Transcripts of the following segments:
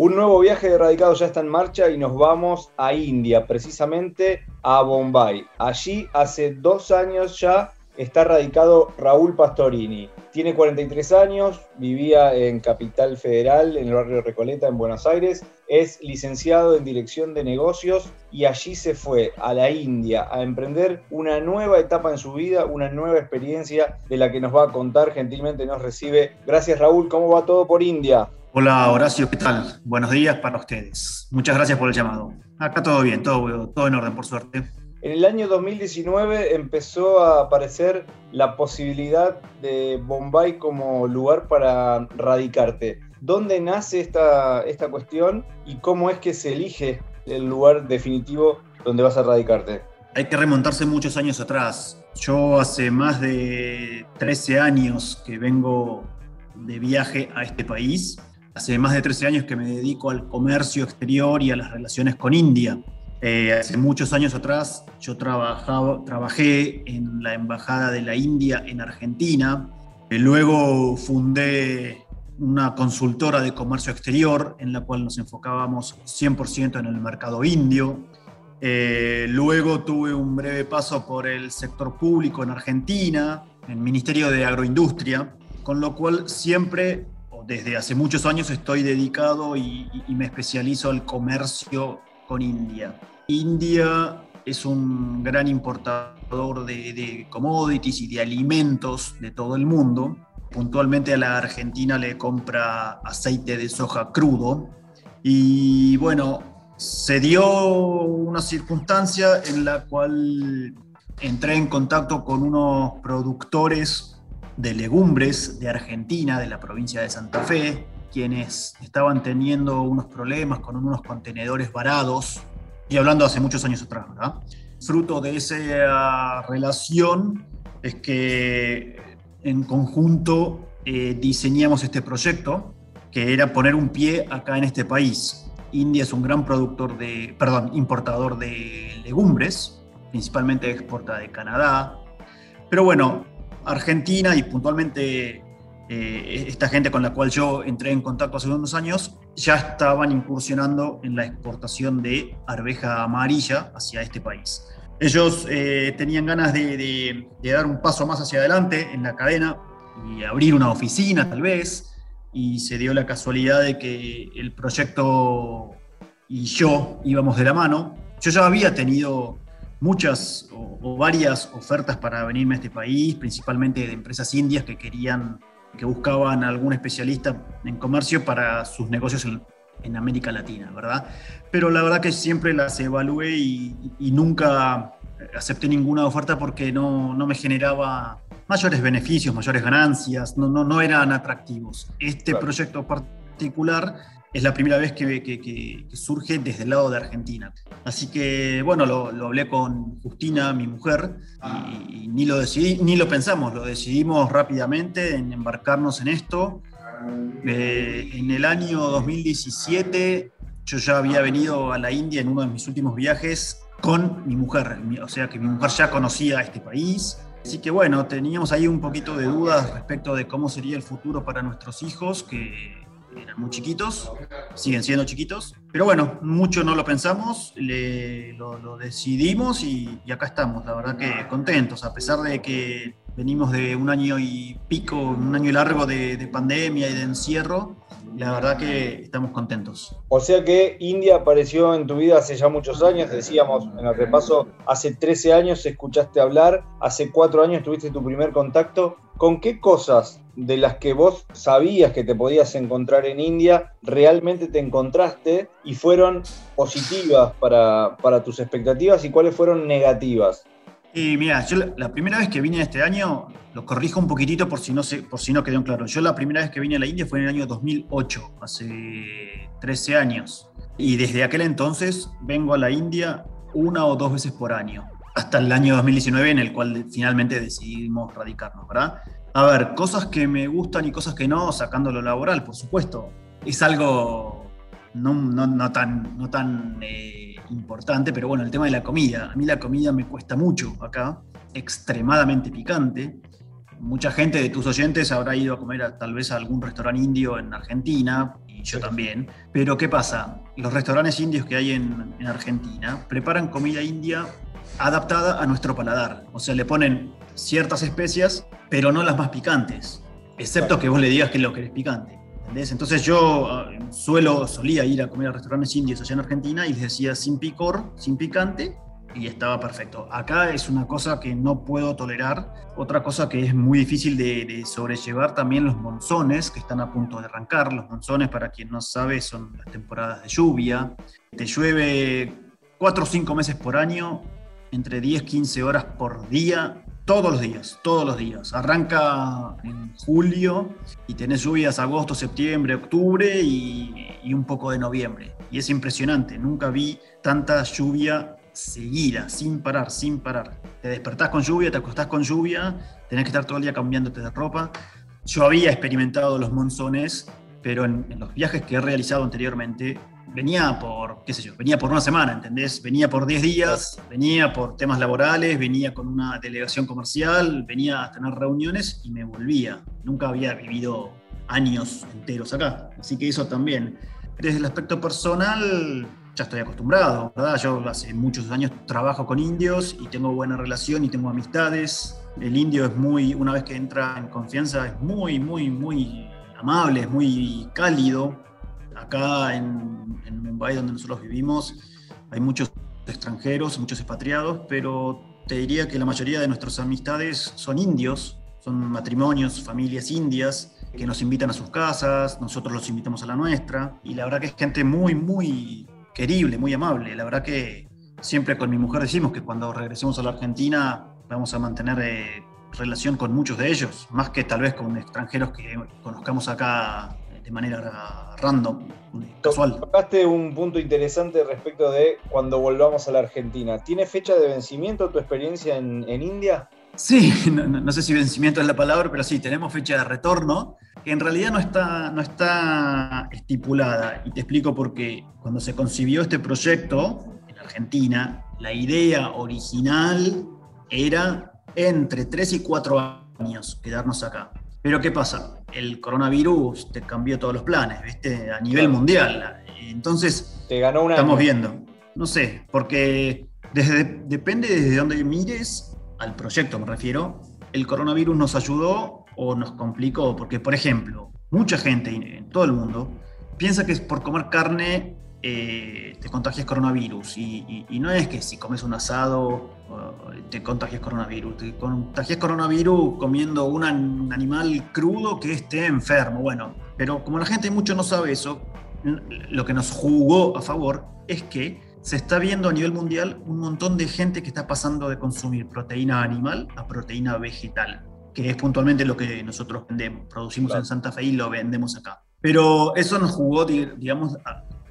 Un nuevo viaje de radicados ya está en marcha y nos vamos a India, precisamente a Bombay. Allí hace dos años ya está radicado Raúl Pastorini. Tiene 43 años, vivía en Capital Federal, en el barrio Recoleta, en Buenos Aires. Es licenciado en Dirección de Negocios y allí se fue a la India a emprender una nueva etapa en su vida, una nueva experiencia de la que nos va a contar. Gentilmente nos recibe. Gracias Raúl, ¿cómo va todo por India? Hola Horacio, ¿qué tal? Buenos días para ustedes. Muchas gracias por el llamado. Acá todo bien, todo, todo en orden, por suerte. En el año 2019 empezó a aparecer la posibilidad de Bombay como lugar para radicarte. ¿Dónde nace esta, esta cuestión y cómo es que se elige el lugar definitivo donde vas a radicarte? Hay que remontarse muchos años atrás. Yo hace más de 13 años que vengo de viaje a este país. Hace más de 13 años que me dedico al comercio exterior y a las relaciones con India. Eh, hace muchos años atrás yo trabajé en la Embajada de la India en Argentina. Eh, luego fundé una consultora de comercio exterior en la cual nos enfocábamos 100% en el mercado indio. Eh, luego tuve un breve paso por el sector público en Argentina, en el Ministerio de Agroindustria, con lo cual siempre, desde hace muchos años, estoy dedicado y, me especializo al comercio con India. India es un gran importador de, commodities y de alimentos de todo el mundo. Puntualmente a la Argentina le compra aceite de soja crudo. Y bueno, se dio una circunstancia en la cual entré en contacto con unos productores de legumbres de Argentina, de la provincia de Santa Fe, quienes estaban teniendo unos problemas con unos contenedores varados, y hablando hace muchos años atrás, ¿verdad? Fruto de esa relación es que en conjunto eh, diseñamos este proyecto, que era poner un pie acá en este país. India es un gran productor de, perdón, importador de legumbres, principalmente exporta de Canadá. Pero bueno, Argentina y puntualmente eh, esta gente con la cual yo entré en contacto hace unos años, ya estaban incursionando en la exportación de arveja amarilla hacia este país. Ellos eh, tenían ganas de, dar un paso más hacia adelante en la cadena y abrir una oficina tal vez, y se dio la casualidad de que el proyecto y yo íbamos de la mano. Yo ya había tenido muchas o varias ofertas para venirme a este país, principalmente de empresas indias que querían que buscaban algún especialista en comercio para sus negocios en, América Latina, ¿verdad? Pero la verdad que siempre las evalué y, nunca acepté ninguna oferta porque no, no, me generaba mayores beneficios, mayores ganancias, no, no, no eran atractivos. Este proyecto es la primera vez que, surge desde el lado de Argentina. Así que, bueno, lo, hablé con Justina, mi mujer, y, ni lo decidí, ni lo pensamos, lo decidimos rápidamente en embarcarnos en esto. Eh, en el año 2017 yo ya había venido a la India en uno de mis últimos viajes con mi mujer, o sea que mi mujer ya conocía este país. Así que bueno, teníamos ahí un poquito de dudas respecto de cómo sería el futuro para nuestros hijos, que eran muy chiquitos, siguen siendo chiquitos, pero bueno, mucho no lo pensamos, lo, decidimos y, acá estamos, la verdad que contentos, a pesar de que venimos de un año y pico, un año largo de, pandemia y de encierro, la verdad que estamos contentos. O sea que India apareció en tu vida hace ya muchos años, decíamos en el repaso, hace 13 años escuchaste hablar, hace 4 años tuviste tu primer contacto. ¿Con qué cosas de las que vos sabías que te podías encontrar en India, realmente te encontraste y fueron positivas para, tus expectativas y cuáles fueron negativas? Y mira, yo la, primera vez que vine este año, lo corrijo un poquitito por si, no sé, por si no quedó claro. Yo la primera vez que vine a la India fue en el año 2008, hace 13 años. Y desde aquel entonces vengo a la India una o dos veces por año, hasta el año 2019 en el cual finalmente decidimos radicarnos, ¿verdad? A ver, cosas que me gustan y cosas que no, sacando lo laboral, por supuesto. Es algo no, tan, no tan eh, importante, pero bueno, el tema de la comida. A mí la comida me cuesta mucho acá, extremadamente picante. Mucha gente de tus oyentes habrá ido a comer tal vez a algún restaurante indio en Argentina y y yo también. Pero ¿qué pasa? Los restaurantes indios que hay en, en Argentina preparan comida india adaptada a nuestro paladar. O sea, le ponen ciertas especias, pero no las más picantes. Excepto que vos le digas que lo que es picante. ¿Entendés? Entonces yo ah, suelo, solía ir a comer a restaurantes indios allá en Argentina y decía sin picor, sin picante, y estaba perfecto. Acá es una cosa que no puedo tolerar. Otra cosa que es muy difícil de, sobrellevar también los monzones que están a punto de arrancar. Los monzones, para quien no sabe, son las temporadas de lluvia. Te llueve cuatro o cinco meses por año, entre 10 15 horas por día todos los días, todos los días. Arranca en julio y tenés lluvias agosto, septiembre, octubre y, un poco de noviembre. Y es impresionante, nunca vi tanta lluvia seguida, sin parar, sin parar. Te despertás con lluvia, te acostás con lluvia, tenés que estar todo el día cambiándote de ropa. Yo había experimentado los monzones, pero en los viajes que he realizado anteriormente venía por, qué sé yo, venía por una semana, ¿entendés? Venía por 10 días, venía por temas laborales, venía con una delegación comercial, venía a tener reuniones y me volvía. Nunca había vivido años enteros acá. Así que eso también. Desde el aspecto personal, ya estoy acostumbrado, ¿verdad? Yo hace muchos años trabajo con indios y tengo buena relación y tengo amistades. El indio es muy, una vez que entra en confianza, es muy, muy, muy amable, es muy cálido acá en, en, Mumbai, donde nosotros vivimos, hay muchos extranjeros, muchos expatriados, pero te diría que la mayoría de nuestras amistades son indios, son matrimonios, familias indias que nos invitan a sus casas, nosotros los invitamos a la nuestra, y la verdad que es gente muy, muy querible, muy amable. La verdad que siempre con mi mujer decimos que cuando regresemos a la Argentina vamos a mantener eh, relación con muchos de ellos, más que tal vez con extranjeros que conozcamos acá de manera random, casual. Tocaste un punto interesante respecto de cuando volvamos a la Argentina. ¿Tiene fecha de vencimiento tu experiencia en, en India? Sí, no, no, sé si vencimiento es la palabra, pero sí, tenemos fecha de retorno, que en realidad no está, no está estipulada. Y te explico por qué. Cuando se concibió este proyecto en Argentina, la idea original era entre 3 y 4 años quedarnos acá. Pero ¿qué pasa? El coronavirus te cambió todos los planes, ¿viste? A nivel mundial. Entonces, te ganó una estamos viendo. No sé, porque desde, depende desde dónde mires al proyecto, me refiero. El coronavirus nos ayudó o nos complicó, porque, por ejemplo, mucha gente en todo el mundo piensa que es por comer carne eh, te contagias coronavirus. Y, y, y, no es que si comes un asado te contagias coronavirus. Te contagias coronavirus comiendo un, animal crudo que esté enfermo. Bueno, pero como la gente mucho no sabe eso, lo que nos jugó a favor es que se está viendo a nivel mundial un montón de gente que está pasando de consumir proteína animal a proteína vegetal, que es puntualmente lo que nosotros vendemos, producimos claro. en Santa Fe y lo vendemos acá. Pero eso nos jugó, digamos,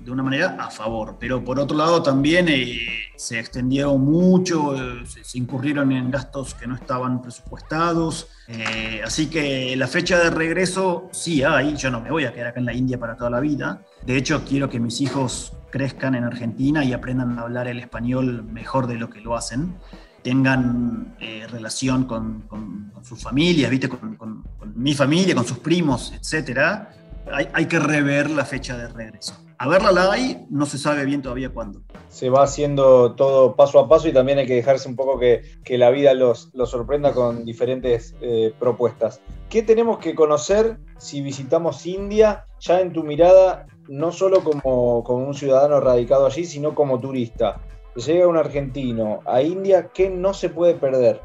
de una manera a favor, pero por otro lado también eh, se extendieron mucho, eh, se, se, incurrieron en gastos que no estaban presupuestados, eh, así que la fecha de regreso sí hay, yo no me voy a quedar acá en la India para toda la vida, de hecho quiero que mis hijos crezcan en Argentina y aprendan a hablar el español mejor de lo que lo hacen, tengan eh, relación con, con, con, sus familias, ¿viste? Con, con, mi familia, con sus primos, etcétera, hay, hay que rever la fecha de regreso a verla la hay, no se sabe bien todavía cuándo. Se va haciendo todo paso a paso y también hay que dejarse un poco que, que la vida los, los, sorprenda con diferentes eh, propuestas. ¿Qué tenemos que conocer si visitamos India, ya en tu mirada, no solo como, como un ciudadano radicado allí, sino como turista? Llega un argentino a India, ¿qué no se puede perder?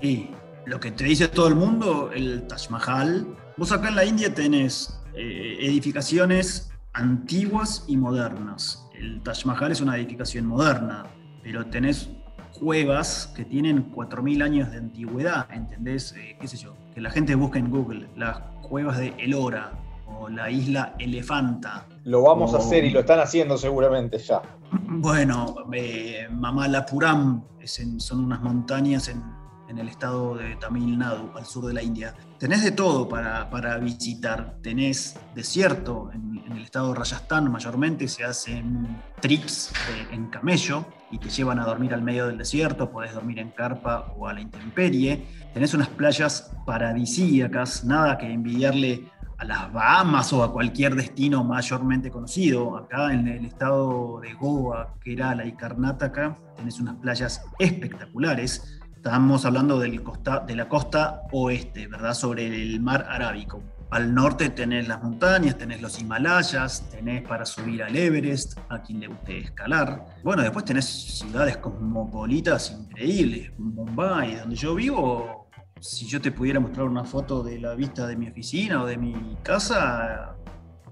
Y lo que te dice todo el mundo, el Taj Mahal. Vos acá en la India tenés eh, edificaciones antiguas y modernas. El Taj Mahal es una edificación moderna, pero tenés cuevas que tienen 4.000 años de antigüedad, ¿entendés? Eh, ¿Qué sé yo? Que la gente busque en Google las cuevas de Elora o la isla Elefanta. Lo vamos o... a hacer y lo están haciendo seguramente ya. Bueno, eh, Mamalapuram en, son unas montañas en, en el estado de Tamil Nadu, al sur de la India. Tenés de todo para, para visitar. Tenés desierto en, en, el estado de Rajasthan, mayormente se hacen trips de, en camello y te llevan a dormir al medio del desierto. Podés dormir en carpa o a la intemperie. Tenés unas playas paradisíacas, nada que envidiarle a las Bahamas o a cualquier destino mayormente conocido. Acá en el estado de Goa, Kerala y Karnataka, tenés unas playas espectaculares. Estamos hablando del costa, de la costa oeste, ¿verdad? Sobre el mar Arábico. Al norte tenés las montañas, tenés los Himalayas, tenés para subir al Everest, a quien le guste escalar. Bueno, después tenés ciudades cosmopolitas increíbles. Bombay, donde yo vivo, si yo te pudiera mostrar una foto de la vista de mi oficina o de mi casa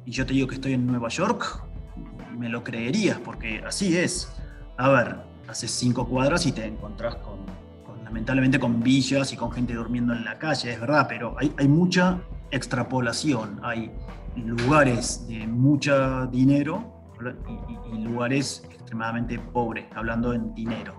y yo te digo que estoy en Nueva York, me lo creerías, porque así es. A ver, haces cinco cuadras y te encontrás con, lamentablemente con villas y con gente durmiendo en la calle, es verdad, pero hay, hay mucha extrapolación, hay lugares de mucho dinero y, lugares extremadamente pobres, hablando en dinero.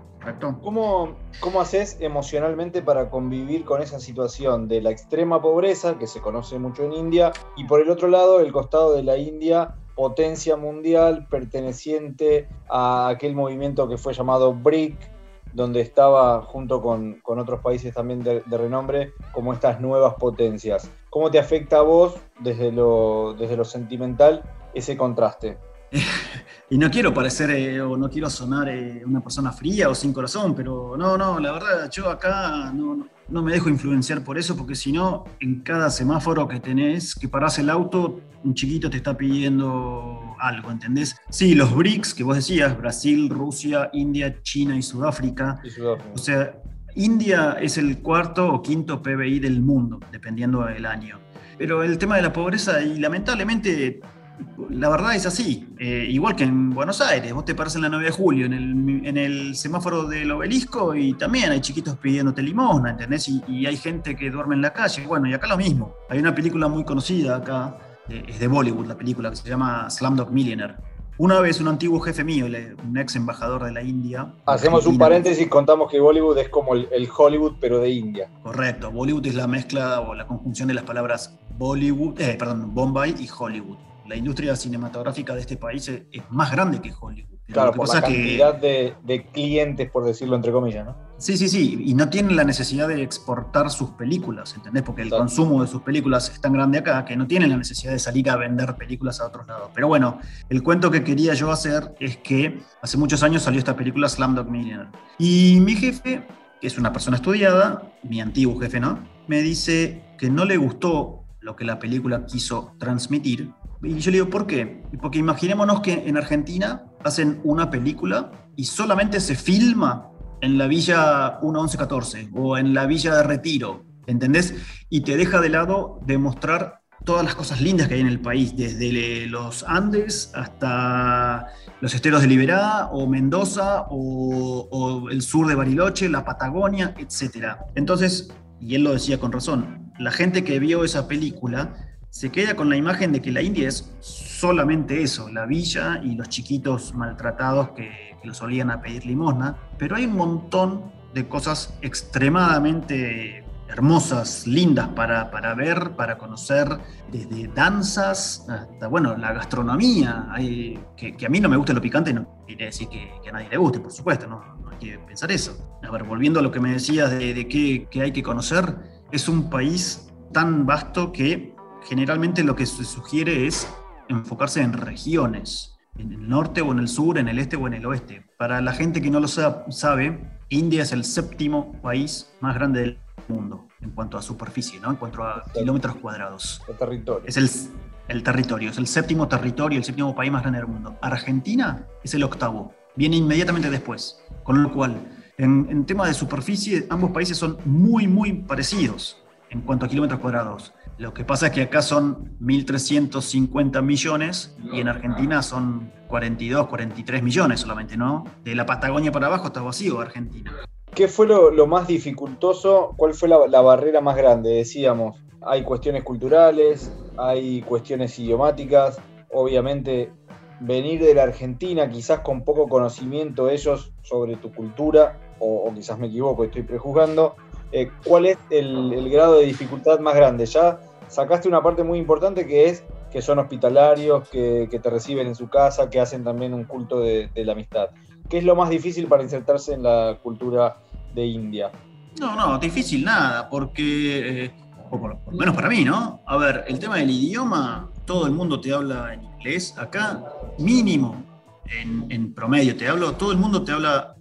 ¿Cómo, ¿Cómo haces emocionalmente para convivir con esa situación de la extrema pobreza, que se conoce mucho en India, y por el otro lado, el costado de la India, potencia mundial, perteneciente a aquel movimiento que fue llamado BRIC, donde estaba junto con, otros países también de, renombre, como estas nuevas potencias. ¿Cómo te afecta a vos desde lo, desde lo sentimental ese contraste? y no quiero parecer eh, o no quiero sonar eh, una persona fría o sin corazón, pero no, no, la verdad, yo acá no, no me dejo influenciar por eso, porque si no, en cada semáforo que tenés, que parás el auto, un chiquito te está pidiendo algo, ¿entendés? Sí, los BRICS que vos decías, Brasil, Rusia, India, China y Sudáfrica. Y Sudáfrica. O sea, India es el cuarto o quinto PBI del mundo, dependiendo del año. Pero el tema de la pobreza, y lamentablemente la verdad es así. Eh, igual que en Buenos Aires, vos te paras en la 9 de julio en el, en el, semáforo del obelisco y también hay chiquitos pidiéndote limosna, ¿entendés? Y, hay gente que duerme en la calle. Bueno, y acá lo mismo. Hay una película muy conocida acá, es de Bollywood la película, que se llama Slumdog Millionaire. Una vez un antiguo jefe mío, un ex embajador de la India. Hacemos un paréntesis, contamos que Bollywood es como el, Hollywood, pero de India. Correcto, Bollywood es la mezcla o la conjunción de las palabras Bollywood, eh, perdón, Bombay y Hollywood la industria cinematográfica de este país es, más grande que Hollywood. Claro, por la cantidad de, clientes, por decirlo entre comillas, ¿no? Sí, sí, sí, y no tienen la necesidad de exportar sus películas, ¿entendés? Porque el consumo de sus películas es tan grande acá que no tienen la necesidad de salir a vender películas a otros lados. Pero bueno, el cuento que quería yo hacer es que hace muchos años salió esta película Slumdog Millionaire. Y mi jefe, que es una persona estudiada, mi antiguo jefe, ¿no? Me dice que no le gustó lo que la película quiso transmitir y yo le digo, ¿por qué? Porque imaginémonos que en Argentina hacen una película y solamente se filma en la Villa 1114 o en la Villa de Retiro, ¿entendés? Y te deja de lado demostrar todas las cosas lindas que hay en el país, desde los Andes hasta los esteros de Liberá o Mendoza o, o el sur de Bariloche, la Patagonia, etc. Entonces, y él lo decía con razón, la gente que vio esa película se queda con la imagen de que la India es solamente eso, la villa y los chiquitos maltratados que, que lo solían a pedir limosna, pero hay un montón de cosas extremadamente hermosas, lindas para, para, ver, para conocer, desde danzas hasta, bueno, la gastronomía, hay, que, a mí no me gusta lo picante, no quiere decir que, a nadie le guste, por supuesto, no, hay que pensar eso. A ver, volviendo a lo que me decías de, de qué, qué hay que conocer, es un país tan vasto que generalmente lo que se sugiere es enfocarse en regiones, en el norte o en el sur, en el este o en el oeste. Para la gente que no lo sabe, India es el séptimo país más grande del mundo en cuanto a superficie, ¿no? en cuanto a kilómetros cuadrados. El territorio. Es el, el territorio, es el séptimo territorio, el séptimo país más grande del mundo. Argentina es el octavo, viene inmediatamente después, con lo cual, en, en tema de superficie, ambos países son muy, muy parecidos en cuanto a kilómetros cuadrados. Lo que pasa es que acá son 1.350 millones y en Argentina son 42, 43 millones solamente, ¿no? De la Patagonia para abajo está vacío Argentina. ¿Qué fue lo, más dificultoso? ¿Cuál fue la, barrera más grande? Decíamos, hay cuestiones culturales, hay cuestiones idiomáticas, obviamente venir de la Argentina, quizás con poco conocimiento ellos sobre tu cultura, o, quizás me equivoco, estoy prejuzgando, eh, ¿cuál es el, grado de dificultad más grande? Ya sacaste una parte muy importante que es que son hospitalarios, que, te reciben en su casa, que hacen también un culto de, la amistad. ¿Qué es lo más difícil para insertarse en la cultura de India? No, no, difícil nada, porque eh, o por, lo menos para mí, ¿no? A ver, el tema del idioma, todo el mundo te habla en inglés. Acá, mínimo, en, en promedio te hablo, todo el mundo te habla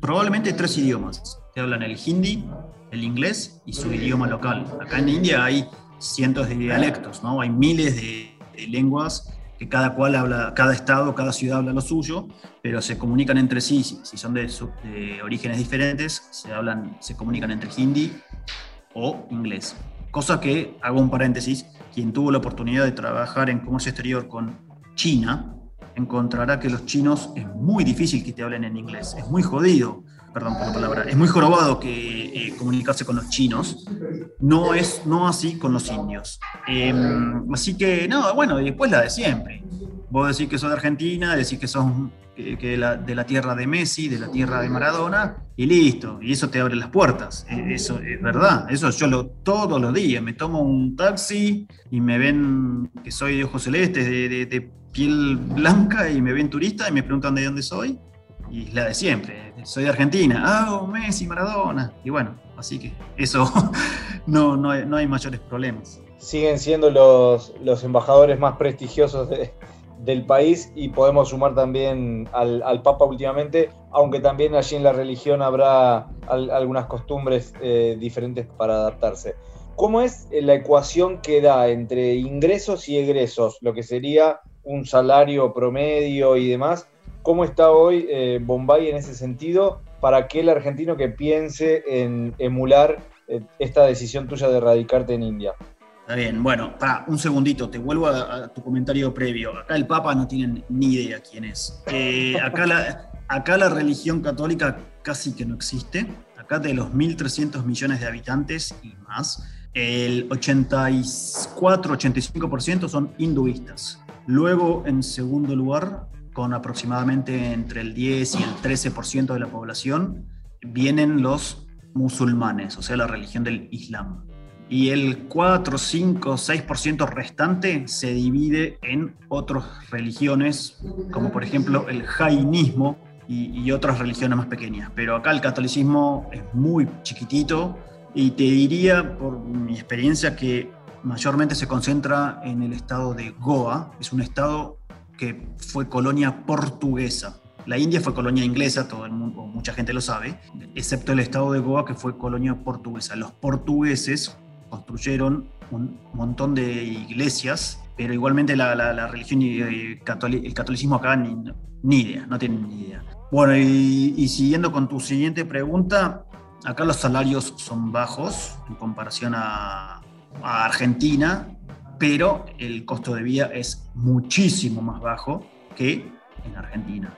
probablemente tres idiomas. Te hablan el hindi, el inglés y su idioma local. Acá en India hay cientos de dialectos, ¿no? Hay miles de, lenguas que cada cual habla, cada estado, cada ciudad habla lo suyo, pero se comunican entre sí, si son de, orígenes diferentes, se hablan, se comunican entre hindi o inglés. Cosa que, hago un paréntesis, quien tuvo la oportunidad de trabajar en comercio exterior con China, encontrará que los chinos es muy difícil que te hablen en inglés, es muy jodido perdón por la palabra, es muy jorobado que eh, comunicarse con los chinos, no es no así con los indios. Em, así que, no, bueno, y después la de siempre. Vos decís que sos de Argentina, decís que sos que, de la tierra de Messi, de la tierra de Maradona, y listo, y eso te abre las puertas. E, eso es verdad, eso yo lo todos los días. Me tomo un taxi y me ven que soy de ojos celestes, de, de piel blanca, y me ven turista y me preguntan de dónde soy y la de siempre, soy de Argentina, ah, Messi, Maradona, y bueno, así que eso no, no, hay, no hay mayores problemas. Siguen siendo los, los embajadores más prestigiosos del país y podemos sumar también al, al, Papa últimamente, aunque también allí en la religión habrá algunas costumbres eh, diferentes para adaptarse. ¿Cómo es la ecuación que da entre ingresos y egresos, lo que sería un salario promedio y demás, ¿Cómo está hoy eh, Bombay en ese sentido para aquel argentino que piense en emular eh, esta decisión tuya de radicarte en India? Está bien, bueno, para un segundito, te vuelvo a, tu comentario previo. Acá el Papa no tiene ni idea quién es. Eh, acá, la, acá la religión católica casi que no existe. Acá de los 1.300 millones de habitantes y más, el 84-85% son hinduistas. Luego, en segundo lugar, con aproximadamente entre el 10 y el 13% de la población, vienen los musulmanes, o sea, la religión del Islam. Y el 4, 5, 6% restante se divide en otras religiones, como por ejemplo el jainismo y, y otras religiones más pequeñas. Pero acá el catolicismo es muy chiquitito y te diría, por mi experiencia, que mayormente se concentra en el estado de Goa. Es un estado que fue colonia portuguesa. La India fue colonia inglesa, todo el mundo, mucha gente lo sabe, excepto el estado de Goa que fue colonia portuguesa. Los portugueses construyeron un montón de iglesias, pero igualmente la, religión y el catolicismo acá ni, idea, no tienen ni idea. Bueno, y, siguiendo con tu siguiente pregunta, acá los salarios son bajos en comparación a, a Argentina, pero el costo de vida es muchísimo más bajo que en Argentina.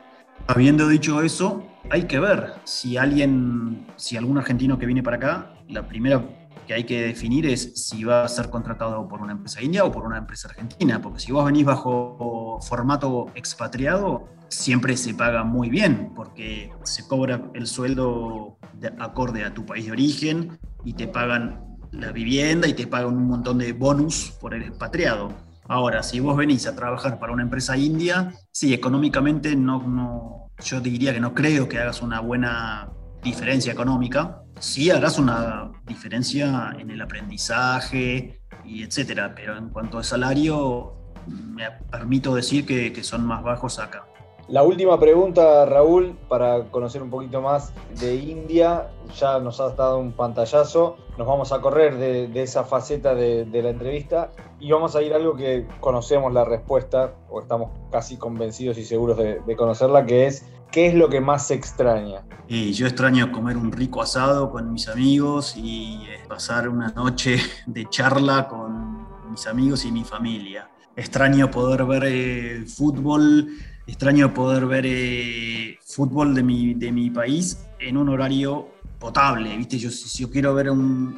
Habiendo dicho eso, hay que ver si alguien, si algún argentino que viene para acá, la primera que hay que definir es si va a ser contratado por una empresa india o por una empresa argentina, porque si vos venís bajo formato expatriado, siempre se paga muy bien, porque se cobra el sueldo acorde a tu país de origen y te pagan la vivienda y te pagan un montón de bonus por el expatriado. Ahora, si vos venís a trabajar para una empresa india, sí, económicamente no, yo diría que no creo que hagas una buena diferencia económica. Sí harás una diferencia en el aprendizaje y etcétera, pero en cuanto a salario, me permito decir que, que son más bajos acá. La última pregunta, Raúl, para conocer un poquito más de India. Ya nos has dado un pantallazo. Nos vamos a correr de, esa faceta de, la entrevista y vamos a ir a algo que conocemos la respuesta, o estamos casi convencidos y seguros de, conocerla, que es ¿qué es lo que más se extraña? Y yo extraño comer un rico asado con mis amigos y eh, pasar una noche de charla con mis amigos y mi familia. Extraño poder ver eh, fútbol extraño poder ver eh, fútbol de mi, de mi país en un horario potable, ¿viste? Yo, si yo quiero ver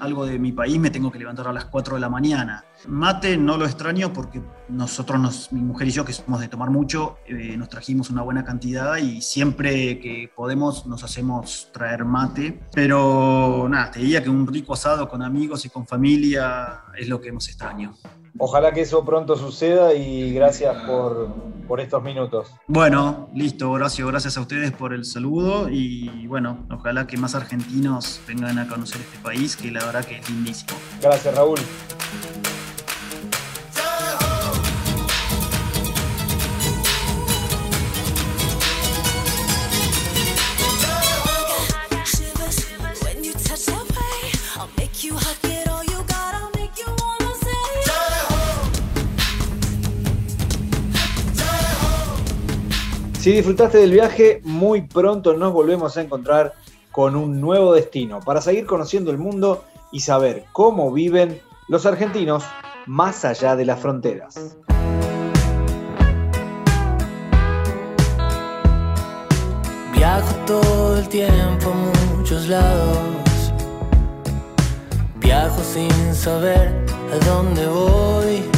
algo de mi país me tengo que levantar a las 4 de la mañana. Mate no lo extraño porque nosotros, nos, mi mujer y yo, que somos de tomar mucho, eh, nos trajimos una buena cantidad y siempre que podemos nos hacemos traer mate. Pero nada, te diría que un rico asado con amigos y con familia es lo que hemos extraño. Ojalá que eso pronto suceda y gracias por, por estos minutos. Bueno, listo, Horacio, gracias a ustedes por el saludo y bueno, ojalá que más argentinos vengan a conocer este país, que la verdad que es lindísimo. Gracias, Raúl. Si disfrutaste del viaje, muy pronto nos volvemos a encontrar con un nuevo destino para seguir conociendo el mundo y saber cómo viven los argentinos más allá de las fronteras. Viajo todo el tiempo a muchos lados. Viajo sin saber a dónde voy